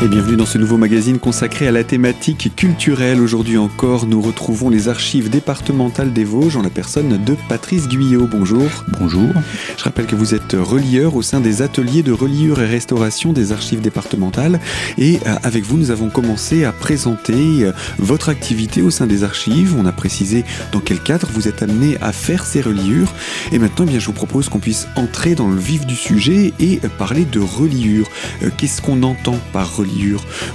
Et bienvenue dans ce nouveau magazine consacré à la thématique culturelle. Aujourd'hui encore, nous retrouvons les archives départementales des Vosges en la personne de Patrice Guyot. Bonjour. Bonjour. Je rappelle que vous êtes relieur au sein des ateliers de reliure et restauration des archives départementales. Et euh, avec vous, nous avons commencé à présenter euh, votre activité au sein des archives. On a précisé dans quel cadre vous êtes amené à faire ces reliures. Et maintenant, eh bien, je vous propose qu'on puisse entrer dans le vif du sujet et parler de reliure. Euh, qu'est-ce qu'on entend par reliure?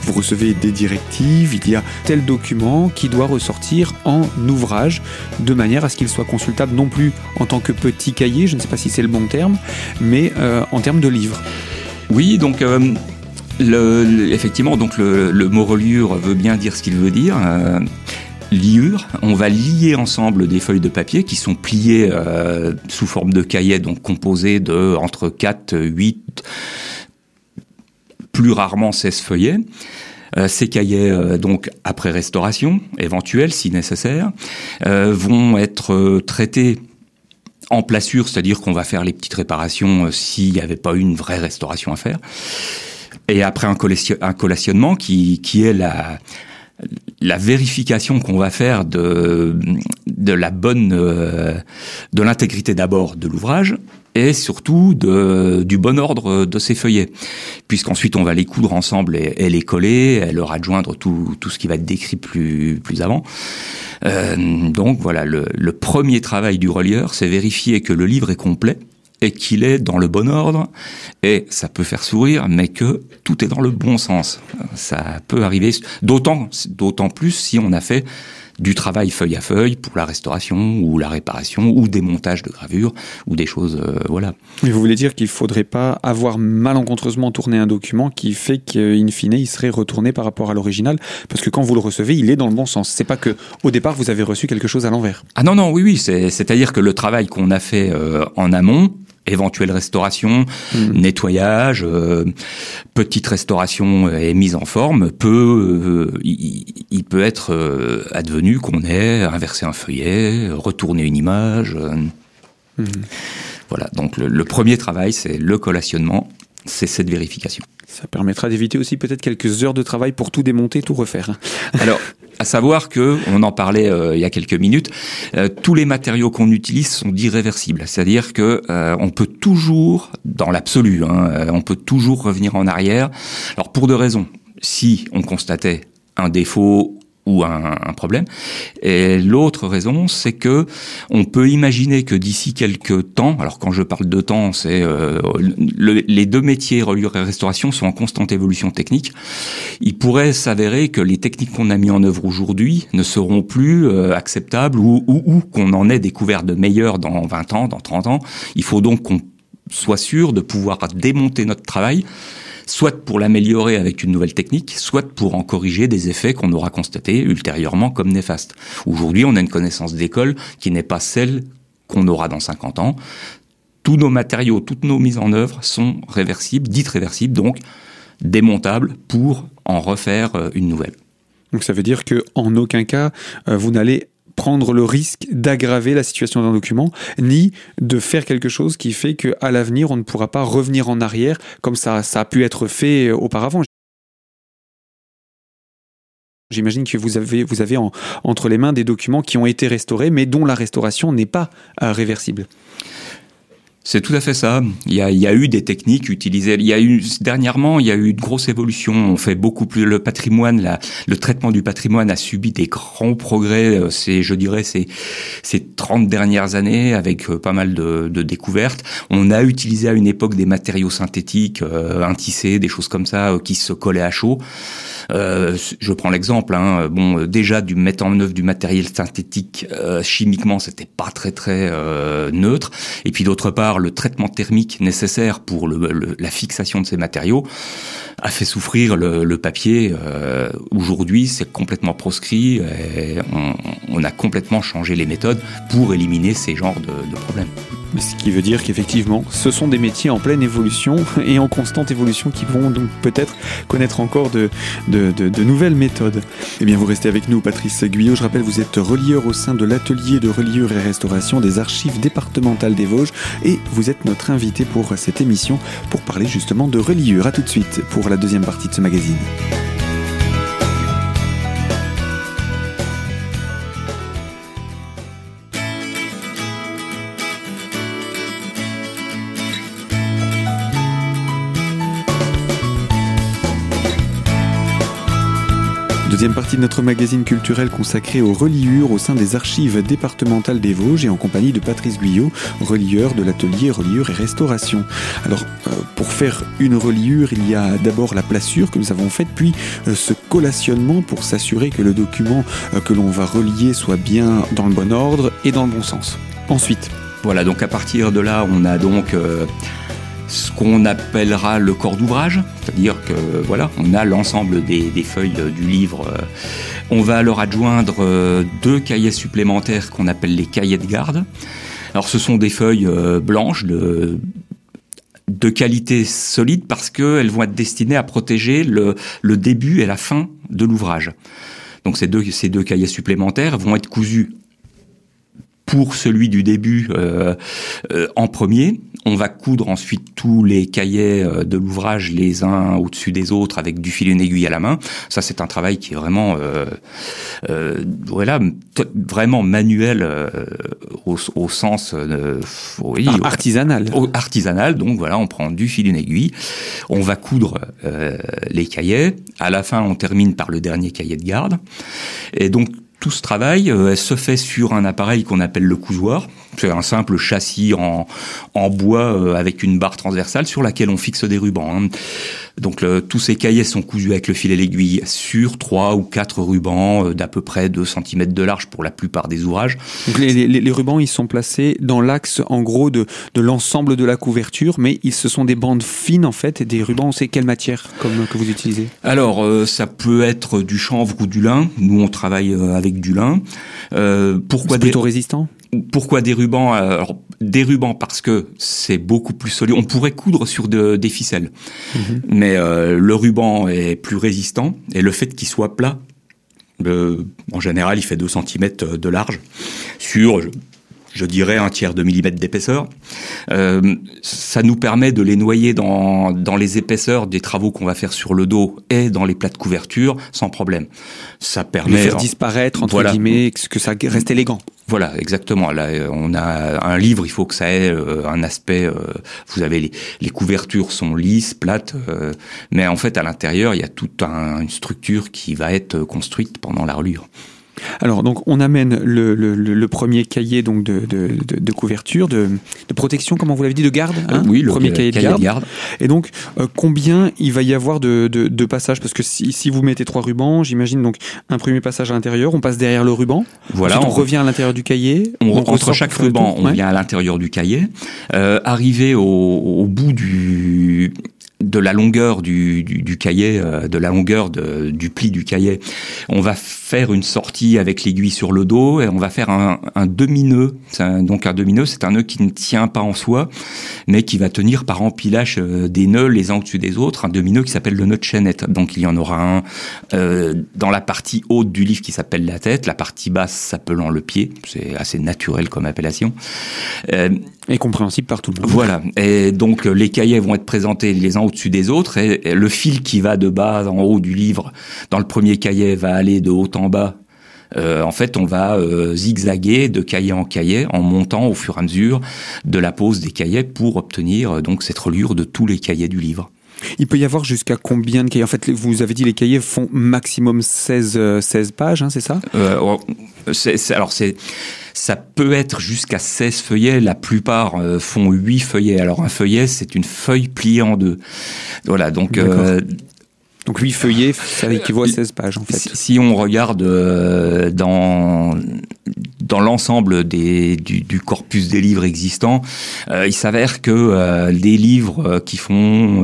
Vous recevez des directives, il y a tel document qui doit ressortir en ouvrage de manière à ce qu'il soit consultable non plus en tant que petit cahier, je ne sais pas si c'est le bon terme, mais euh, en termes de livre. Oui, donc euh, effectivement, donc le, mot reliure veut bien dire ce qu'il veut dire. Euh, liure, on va lier ensemble des feuilles de papier qui sont pliées sous forme de cahier, donc composées de entre 4, 8, plus rarement 16 feuillets. Euh, ces cahiers, euh, donc après restauration éventuelle si nécessaire, euh, vont être traités en placure, c'est-à-dire qu'on va faire les petites réparations s'il n'y avait pas eu une vraie restauration à faire. Et après un, collationnement qui, est la, la vérification qu'on va faire de la bonne, de l'intégrité d'abord de l'ouvrage, et surtout de, du bon ordre de ces feuillets, puisqu'ensuite on va les coudre ensemble et, les coller, et leur adjoindre tout, tout ce qui va être décrit plus, plus avant. Euh, donc voilà, le, le premier travail du relieur, c'est vérifier que le livre est complet et qu'il est dans le bon ordre, et ça peut faire sourire, mais que tout est dans le bon sens. Ça peut arriver, d'autant, d'autant plus si on a fait du travail feuille à feuille pour la restauration ou la réparation ou des montages de gravure ou des choses, euh, voilà. Mais vous voulez dire qu'il ne faudrait pas avoir malencontreusement tourné un document qui fait qu'in fine il serait retourné par rapport à l'original? Parce que quand vous le recevez, il est dans le bon sens. C'est pas que au départ vous avez reçu quelque chose à l'envers. Ah non non oui oui c'est-à-dire que le travail qu'on a fait euh, en amont éventuelle restauration, hmm. nettoyage, euh, petite restauration et mise en forme peut, euh, il, peut être euh, advenu qu'on ait inversé un feuillet, retourné une image. Hmm. Voilà. Donc le, le premier travail, c'est le collationnement, c'est cette vérification. Ça permettra d'éviter aussi peut-être quelques heures de travail pour tout démonter, tout refaire. Alors, à savoir que, on en parlait euh, il y a quelques minutes, euh, tous les matériaux qu'on utilise sont irréversibles. C'est-à-dire que euh, on peut toujours, dans l'absolu, hein, on peut toujours revenir en arrière. Alors pour deux raisons. Si on constatait un défaut ou un, un, problème. Et l'autre raison, c'est que on peut imaginer que d'ici quelques temps, alors quand je parle de temps, c'est euh, les deux métiers reliure et restauration sont en constante évolution technique. Il pourrait s'avérer que les techniques qu'on a mis en œuvre aujourd'hui ne seront plus euh, acceptables ou, ou, ou qu'on en ait découvert de meilleurs dans 20 ans, dans 30 ans. Il faut donc qu'on soit sûr de pouvoir démonter notre travail soit pour l'améliorer avec une nouvelle technique, soit pour en corriger des effets qu'on aura constatés ultérieurement comme néfastes. Aujourd'hui, on a une connaissance d'école qui n'est pas celle qu'on aura dans 50 ans. Tous nos matériaux, toutes nos mises en œuvre sont réversibles, dites réversibles, donc démontables pour en refaire euh, une nouvelle. Donc ça veut dire que en aucun cas euh, vous n'allez prendre le risque d'aggraver la situation d'un document, ni de faire quelque chose qui fait qu'à l'avenir, on ne pourra pas revenir en arrière comme ça, a pu être fait euh, auparavant. J'imagine que vous avez, vous avez entre les mains des documents qui ont été restaurés, mais dont la restauration n'est pas euh, réversible. C'est tout à fait ça. Il y, a, il y a, eu des techniques utilisées. Il y a eu dernièrement, il y a eu une grosse évolution. On fait beaucoup plus le patrimoine, le traitement du patrimoine a subi des grands progrès. Euh, c'est, je dirais, ces ces 30 dernières années avec euh, pas mal de, de, découvertes. On a utilisé à une époque des matériaux synthétiques, euh, un tissé, des choses comme ça, euh, qui se collaient à chaud. Euh, je prends l'exemple. Hein, bon, déjà du mettre en œuvre du matériel synthétique chimiquement, c'était pas très très neutre. Et puis d'autre part le traitement thermique nécessaire pour la fixation de ces matériaux a fait souffrir le, papier. Euh, aujourd'hui, c'est complètement proscrit. On, a complètement changé les méthodes pour éliminer ces genres de problèmes. Ce qui veut dire qu'effectivement, ce sont des métiers en pleine évolution et en constante évolution qui vont donc peut-être connaître encore de, de, nouvelles méthodes. Eh bien, vous restez avec nous, Patrice Guyot. Je rappelle, vous êtes relieur au sein de l'atelier de reliure et restauration des archives départementales des Vosges et vous êtes notre invité pour cette émission pour parler justement de reliure. A tout de suite pour la deuxième partie de ce magazine. Partie de notre magazine culturel consacré aux reliures au sein des archives départementales des Vosges et en compagnie de Patrice Guyot, relieur de l'atelier reliure et restauration. Alors, euh, pour faire une reliure, il y a d'abord la placure que nous avons faite, puis euh, ce collationnement pour s'assurer que le document euh, que l'on va relier soit bien dans le bon ordre et dans le bon sens. Ensuite. Voilà, donc à partir de là, on a donc ce qu'on appellera le corps d'ouvrage, c'est-à-dire que voilà, on a l'ensemble des, feuilles du livre. On va alors adjoindre euh, deux cahiers supplémentaires qu'on appelle les cahiers de garde. Alors ce sont des feuilles euh, blanches de, qualité solide parce qu'elles vont être destinées à protéger le, début et la fin de l'ouvrage. Donc ces deux cahiers supplémentaires vont être cousus pour celui du début euh, euh, en premier. On va coudre ensuite tous les cahiers euh, de l'ouvrage les uns au-dessus des autres avec du fil et une aiguille à la main. Ça, c'est un travail qui est vraiment, voilà, vraiment manuel au, sens oui, artisanal. artisanal. Donc voilà, on prend du fil et une aiguille, on va coudre les cahiers. À la fin, on termine par le dernier cahier de garde. Et donc tout ce travail euh, se fait sur un appareil qu'on appelle le cousoir. C'est un simple châssis en, en bois euh, avec une barre transversale sur laquelle on fixe des rubans. Hein. Donc tous ces cahiers sont cousus avec le fil et l'aiguille sur trois ou quatre rubans euh, d'à peu près 2 cm de large pour la plupart des ouvrages. Donc les, les, les rubans ils sont placés dans l'axe en gros de, de l'ensemble de la couverture, mais ils, ce sont des bandes fines en fait, et des rubans, on sait quelle matière comme, que vous utilisez? Alors ça peut être du chanvre ou du lin. Nous on travaille avec du lin. Euh, pourquoi plutôt résistant? Pourquoi des rubans Alors, des rubans parce que c'est beaucoup plus solide. On pourrait coudre sur des ficelles, mhm. mais euh, le ruban est plus résistant et le fait qu'il soit plat, en général, il fait 2 cm de large sur je dirais un tiers de millimètre d'épaisseur. Euh, ça nous permet de les noyer dans, dans les épaisseurs des travaux qu'on va faire sur le dos et dans les plats de couverture sans problème. Ça permet... de faire disparaître, entre guillemets, que ça reste élégant. Voilà, exactement. Là, on a un livre, il faut que ça ait euh, un aspect. Euh, vous avez les, les, couvertures sont lisses, plates, mais en fait à l'intérieur, il y a toute une structure qui va être construite pendant la reliure. Alors, donc, on amène le, le, le premier cahier donc de, de, de, couverture, de, protection, comment vous l'avez dit, de garde hein Oui, le premier cahier, de, garde. Et donc, euh, combien il va y avoir de, passages? Parce que si, si, vous mettez trois rubans, j'imagine donc un premier passage à l'intérieur, on passe derrière le ruban. Voilà. on, revient à l'intérieur du cahier. On, entre chaque ruban, on vient à l'intérieur du cahier. Euh, arrivé au, au bout du, de la longueur du, du, cahier, euh, de la longueur du pli du cahier. On va faire une sortie avec l'aiguille sur le dos et on va faire un, demi-nœud. Donc un demi-nœud, c'est un nœud qui ne tient pas en soi, mais qui va tenir par empilage euh, des nœuds les uns au-dessus des autres. Un demi-nœud qui s'appelle le nœud de chaînette. Donc il y en aura un euh, dans la partie haute du livre qui s'appelle la tête, la partie basse s'appelant le pied. C'est assez naturel comme appellation. Et compréhensible par tout le monde. Voilà. Et donc les cahiers vont être présentés les uns au-dessus des autres et, le fil qui va de bas en haut du livre dans le premier cahier va aller de haut en bas euh, en fait, on va euh, zigzaguer de cahier en cahier en montant au fur et à mesure de la pose des cahiers pour obtenir euh, donc cette reliure de tous les cahiers du livre. Il peut y avoir jusqu'à combien de cahiers? En fait, vous avez dit les cahiers font maximum 16, 16 pages, hein, c'est ça? Oh, Alors, c'est ça peut être jusqu'à 16 feuillets. La plupart euh, font 8 feuillets. Alors un feuillet, c'est une feuille pliée en deux. Voilà, donc euh, donc 8 feuillets, ça équivaut à 16 pages en fait. Si, on regarde euh, dans, dans l'ensemble des, du, corpus des livres existants, euh, il s'avère que euh, les livres qui font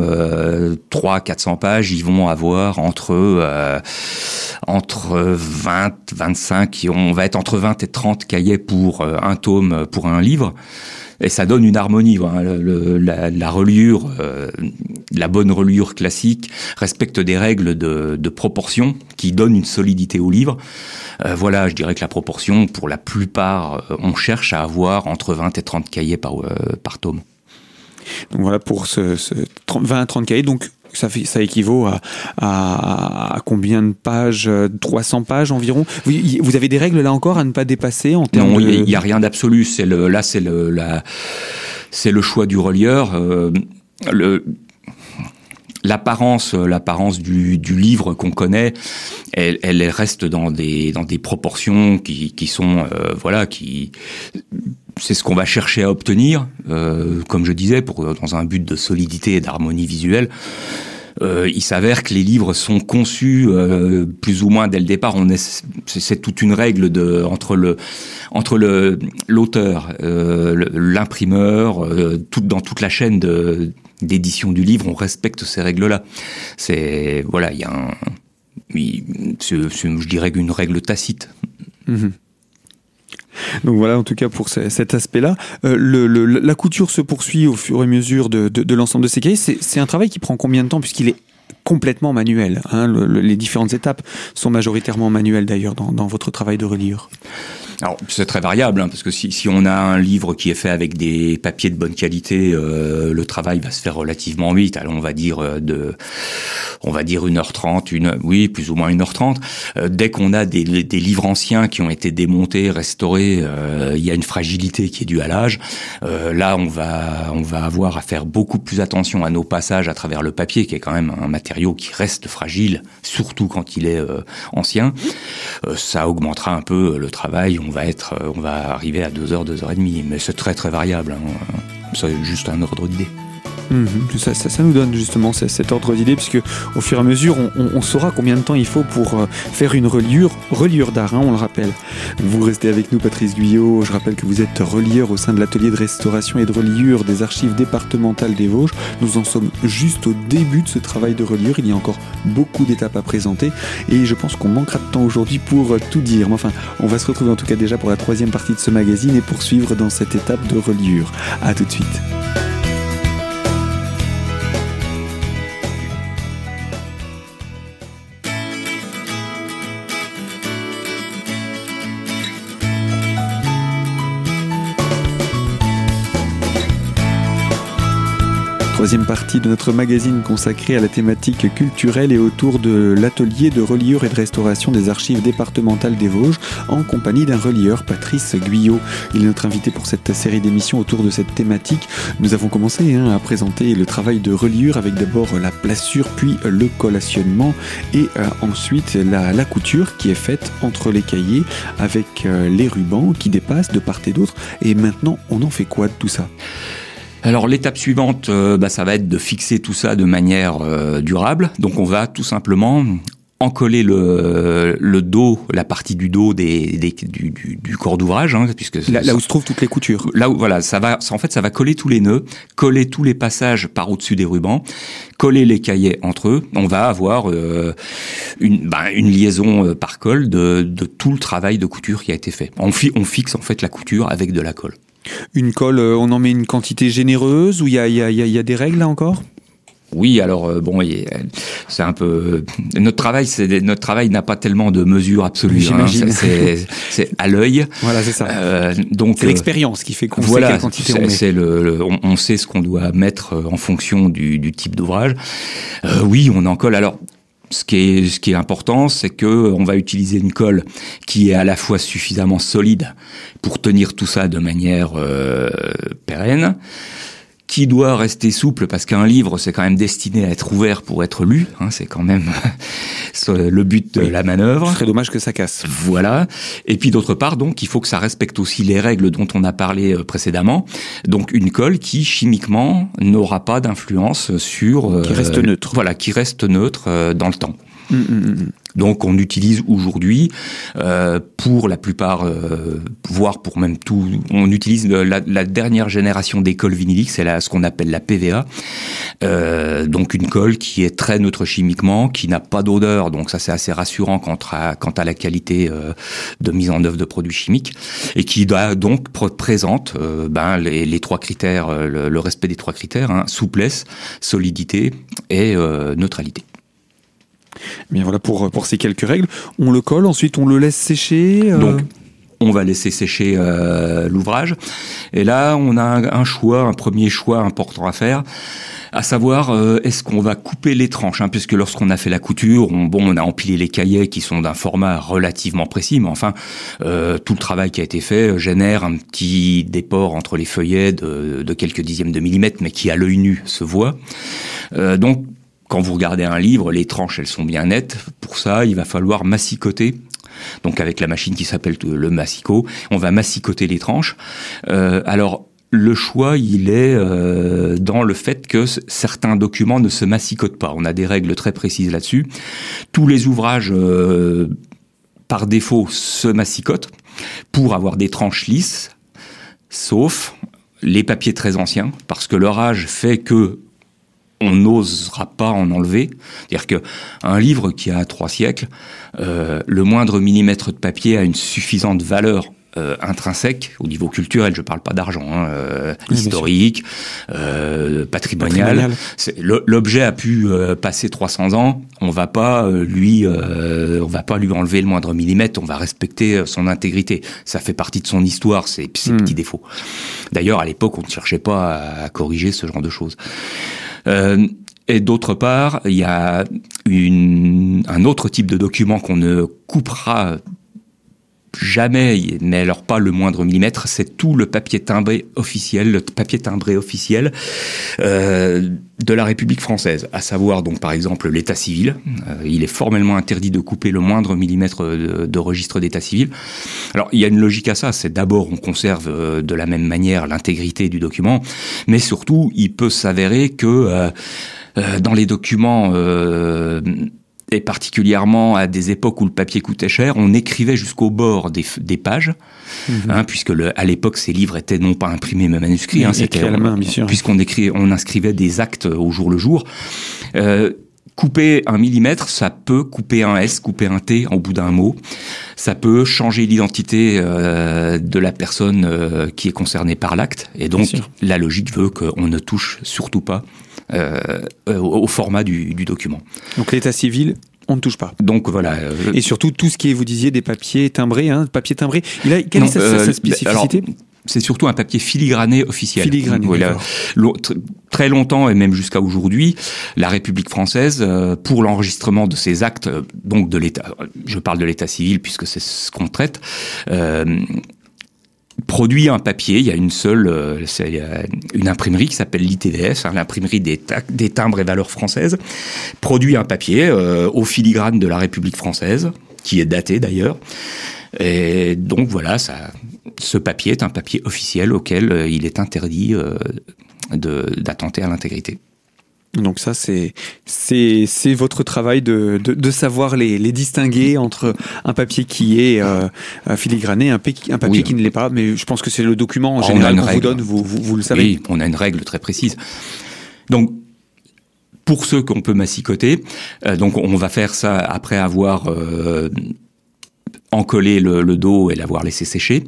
300-400 pages, ils vont avoir entre, entre 20, 25, on va être entre 20 et 30 cahiers pour un tome, pour un livre. Et ça donne une harmonie. la, reliure, euh, la bonne reliure classique respecte des règles de, proportion qui donnent une solidité au livre. Euh, voilà, je dirais que la proportion, pour la plupart, euh, on cherche à avoir entre 20 et 30 cahiers par, par tome. Donc voilà pour ce, 20 à 30 cahiers. Donc ça, fait, ça équivaut à, à, combien de pages 300 pages environ? Vous, avez des règles là encore à ne pas dépasser en termes Non, il n'y a, rien d'absolu. C'est le, là, c'est le, la, c'est le choix du relieur. Euh, le, l'apparence, l'apparence du, du livre qu'on connaît, elle, elle, reste dans des dans des proportions qui, qui sont euh, voilà qui c'est ce qu'on va chercher à obtenir, euh, comme je disais, pour dans un but de solidité et d'harmonie visuelle. Euh, il s'avère que les livres sont conçus euh, plus ou moins dès le départ. On est, c'est toute une règle de entre le entre le l'auteur, euh, l'imprimeur, tout dans toute la chaîne de d'édition du livre, on respecte ces règles-là. C'est voilà, il y a un, je dirais une règle tacite. Mmh. Donc voilà, en tout cas pour cet aspect-là. Euh, la couture se poursuit au fur et à mesure de, l'ensemble de ces cahiers. C'est un travail qui prend combien de temps puisqu'il est complètement manuel hein? Les différentes étapes sont majoritairement manuelles d'ailleurs dans, votre travail de reliure. Alors c'est très variable, hein, parce que si, si, on a un livre qui est fait avec des papiers de bonne qualité, euh, le travail va se faire relativement vite. Alors on va dire euh, de, on va dire 1h30, une, oui, plus ou moins 1h30. Euh, dès qu'on a des, des, livres anciens qui ont été démontés, restaurés, euh, il y a une fragilité qui est due à l'âge. Euh, là, on va, on va avoir à faire beaucoup plus attention à nos passages à travers le papier, qui est quand même un matériau qui reste fragile, surtout quand il est ancien. ça augmentera un peu le travail on va être, euh, on va arriver à 2 heures, 2 heures et demie, mais c'est très très variable. Hein. C'est juste un ordre d'idée. Mhm. ça, ça, nous donne justement cet ordre d'idée, puisque au fur et à mesure, on, saura combien de temps il faut pour euh, faire une reliure, reliure d'art, hein, on le rappelle. Vous restez avec nous, Patrice Guyot. Je rappelle que vous êtes relieur au sein de l'atelier de restauration et de reliure des archives départementales des Vosges. Nous en sommes juste au début de ce travail de reliure. Il y a encore beaucoup d'étapes à présenter, et je pense qu'on manquera de temps aujourd'hui pour euh, tout dire. Mais enfin, on va se retrouver en tout cas déjà pour la troisième partie de ce magazine et poursuivre dans cette étape de reliure. À tout de suite. Troisième partie de notre magazine consacrée à la thématique culturelle et autour de l'atelier de reliure et de restauration des archives départementales des Vosges en compagnie d'un relieur, Patrice Guyot. Il est notre invité pour cette série d'émissions autour de cette thématique. Nous avons commencé hein, à présenter le travail de reliure avec d'abord la plassure puis le collationnement et euh, ensuite la, couture qui est faite entre les cahiers avec euh, les rubans qui dépassent de part et d'autre. Et maintenant, on en fait quoi de tout ça? Alors l'étape suivante, euh, bah, ça va être de fixer tout ça de manière euh, durable. Donc on va tout simplement encoller le, le dos, la partie du dos des, du, du, corps d'ouvrage, hein, puisque là, où se trouvent toutes les coutures. Là où voilà, ça va, en fait, ça va coller tous les nœuds, coller tous les passages par au-dessus des rubans, coller les cahiers entre eux. On va avoir euh, une, bah, une liaison par colle de, de tout le travail de couture qui a été fait. On, on fixe en fait la couture avec de la colle. Une colle, euh, on en met une quantité généreuse ou il y a, des règles là encore? Oui, alors euh, bon, c'est un peu notre travail. C'est notre travail n'a pas tellement de mesures absolues. Hein, c'est à l'œil. Voilà, c'est ça. Euh, donc c'est l'expérience qui fait qu'on sait quelle quantité on met. Le, on, sait ce qu'on doit mettre en fonction du, du type d'ouvrage. oui, on en colle. Alors ce qui est, important, c'est que on va utiliser une colle qui est à la fois suffisamment solide pour tenir tout ça de manière euh, pérenne, qui doit rester souple parce qu'un livre c'est quand même destiné à être ouvert pour être lu. Hein, c'est quand même le but de la manœuvre. Ce serait dommage que ça casse. Voilà. Et puis d'autre part, donc il faut que ça respecte aussi les règles dont on a parlé euh, précédemment. Donc une colle qui chimiquement n'aura pas d'influence sur qui reste euh, neutre. Voilà, qui reste neutre euh, dans le temps. Hum, hum, hum, Donc on utilise aujourd'hui, euh, pour la plupart, euh, voire pour même tout, on utilise la, dernière génération des colles vinyliques, c'est ce qu'on appelle la PVA. Euh, donc une colle qui est très neutre chimiquement, qui n'a pas d'odeur, donc ça c'est assez rassurant quant à, la qualité de mise en œuvre de produits chimiques, et qui doit donc présente ben, les, trois critères, le, le, respect des trois critères, hein, souplesse, solidité et neutralité. Bien voilà pour, pour ces quelques règles. On le colle, ensuite on le laisse sécher. Euh Donc on va laisser sécher euh, l'ouvrage. Et là, on a un, choix, un premier choix important à faire, à savoir euh, est-ce qu'on va couper les tranches, hein, puisque lorsqu'on a fait la couture, on, bon, on a empilé les cahiers qui sont d'un format relativement précis, mais enfin, euh, tout le travail qui a été fait génère un petit déport entre les feuillets de, de quelques dixièmes de millimètre, mais qui à l'œil nu se voit. donc quand vous regardez un livre, les tranches, elles sont bien nettes. Pour ça, il va falloir massicoter. Donc avec la machine qui s'appelle le massicot, on va massicoter les tranches. Euh, alors le choix, il est euh, dans le fait que certains documents ne se massicotent pas. On a des règles très précises là-dessus. Tous les ouvrages, euh, par défaut, se massicotent pour avoir des tranches lisses, sauf les papiers très anciens, parce que leur âge fait que on n'osera pas en enlever. C'est-à-dire qu'un livre qui a trois siècles, euh, le moindre millimètre de papier a une suffisante valeur euh, intrinsèque au niveau culturel, je parle pas d'argent, hein, euh, historique, euh, patrimonial. L'objet a pu euh, passer 300 ans, on va pas lui, on va pas lui enlever le moindre millimètre, on va respecter son intégrité. Ça fait partie de son histoire, ses, ses hmm. petits défauts. D'ailleurs, à l'époque, on ne cherchait pas à, à corriger ce genre de choses. Euh, et d'autre part, il y a une, un autre type de document qu'on ne coupera jamais, mais alors pas le moindre millimètre, c'est tout le papier timbré officiel, le papier timbré officiel euh, de la République française, à savoir donc par exemple l'état civil. Euh, il est formellement interdit de couper le moindre millimètre de, registre d'état civil. Alors il y a une logique à ça, c'est d'abord on conserve euh, de la même manière l'intégrité du document, mais surtout il peut s'avérer que dans les documents et particulièrement à des époques où le papier coûtait cher, on écrivait jusqu'au bord des, des pages, mhm. hein, puisque le, à l'époque ces livres étaient non pas imprimés mais manuscrits, hein, c'était à la main, bien sûr. Puisqu'on écrit, on inscrivait des actes au jour le jour. Euh, couper un millimètre, ça peut couper un S, couper un T au bout d'un mot. Ça peut changer l'identité euh, de la personne euh, qui est concernée par l'acte. Et donc, la logique veut qu'on ne touche surtout pas au, format du, du document. Donc l'état civil on ne touche pas. Donc voilà. Euh, Et surtout tout ce qui est, vous disiez, des papiers timbrés, hein, papier timbré. Il a, quelle est sa, euh, spécificité c'est surtout un papier filigrané officiel. Filigrané, voilà. Très longtemps et même jusqu'à aujourd'hui, la République française, pour l'enregistrement de ses actes, donc de l'État, je parle de l'État civil puisque c'est ce qu'on traite, euh, produit un papier. Il y a une seule, euh, c'est une imprimerie qui s'appelle l'ITVS, hein, l'imprimerie des, timbres et valeurs françaises, produit un papier euh, au filigrane de la République française, qui est daté d'ailleurs. Et donc voilà, ce papier est un papier officiel auquel euh, il est interdit d'attenter à l'intégrité. Donc ça, c'est c'est votre travail de, de, de savoir les, les, distinguer entre un papier qui est euh, filigrané, un, un papier qui ne l'est pas. Mais je pense que c'est le document en général qu'on vous donne, vous, vous, vous, le savez. Oui, on a une règle très précise. Donc pour ceux qu'on peut massicoter, euh, donc on va faire ça après avoir euh, encollé le, le, dos et l'avoir laissé sécher.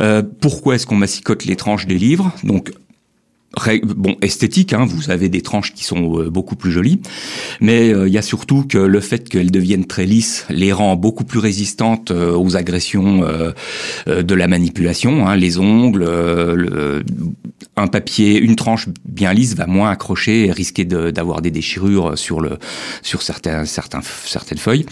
Euh, pourquoi est-ce qu'on massicote les tranches des livres? Donc bon esthétique, hein, vous avez des tranches qui sont euh, beaucoup plus jolies, mais euh, il y a surtout que le fait qu'elles deviennent très lisses les rend beaucoup plus résistantes euh, aux agressions de la manipulation. Hein, les ongles, un papier, une tranche bien lisse va moins accrocher et risquer d'avoir des déchirures sur le sur certains certains certaines feuilles.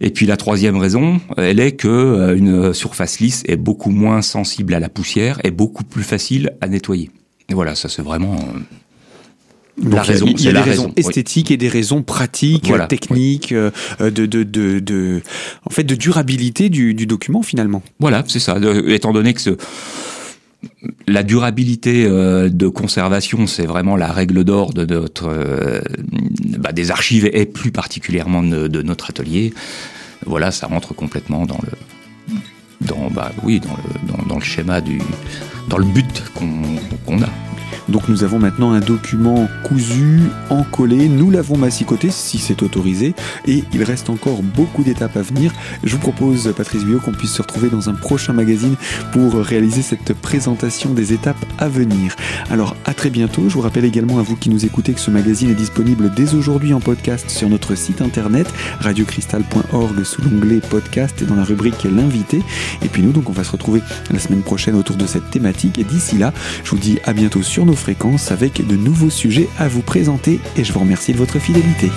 Et puis la troisième raison, elle est que une surface lisse est beaucoup moins sensible à la poussière et beaucoup plus facile à nettoyer. Et voilà, ça c'est vraiment euh, la raison. Il y a, des raisons esthétiques et des raisons pratiques, techniques, euh, de, de, de, de, en fait, de durabilité du, du document finalement. Voilà, c'est ça. étant donné que ce, la durabilité euh, de conservation, c'est vraiment la règle d'or de notre euh, bah, des archives et plus particulièrement de, notre atelier. Voilà, ça rentre complètement dans le dans bah oui dans le dans, le schéma du dans le but qu'on a. Donc nous avons maintenant un document cousu, encollé, nous l'avons massicoté si c'est autorisé et il reste encore beaucoup d'étapes à venir. Je vous propose, Patrice Bio, qu'on puisse se retrouver dans un prochain magazine pour réaliser cette présentation des étapes à venir. Alors à très bientôt, je vous rappelle également à vous qui nous écoutez que ce magazine est disponible dès aujourd'hui en podcast sur notre site internet radiocristal.org sous l'onglet podcast et dans la rubrique l'invité. Et puis nous donc on va se retrouver la semaine prochaine autour de cette thématique et d'ici là, je vous dis à bientôt sur nos fréquences avec de nouveaux sujets à vous présenter et je vous remercie de votre fidélité.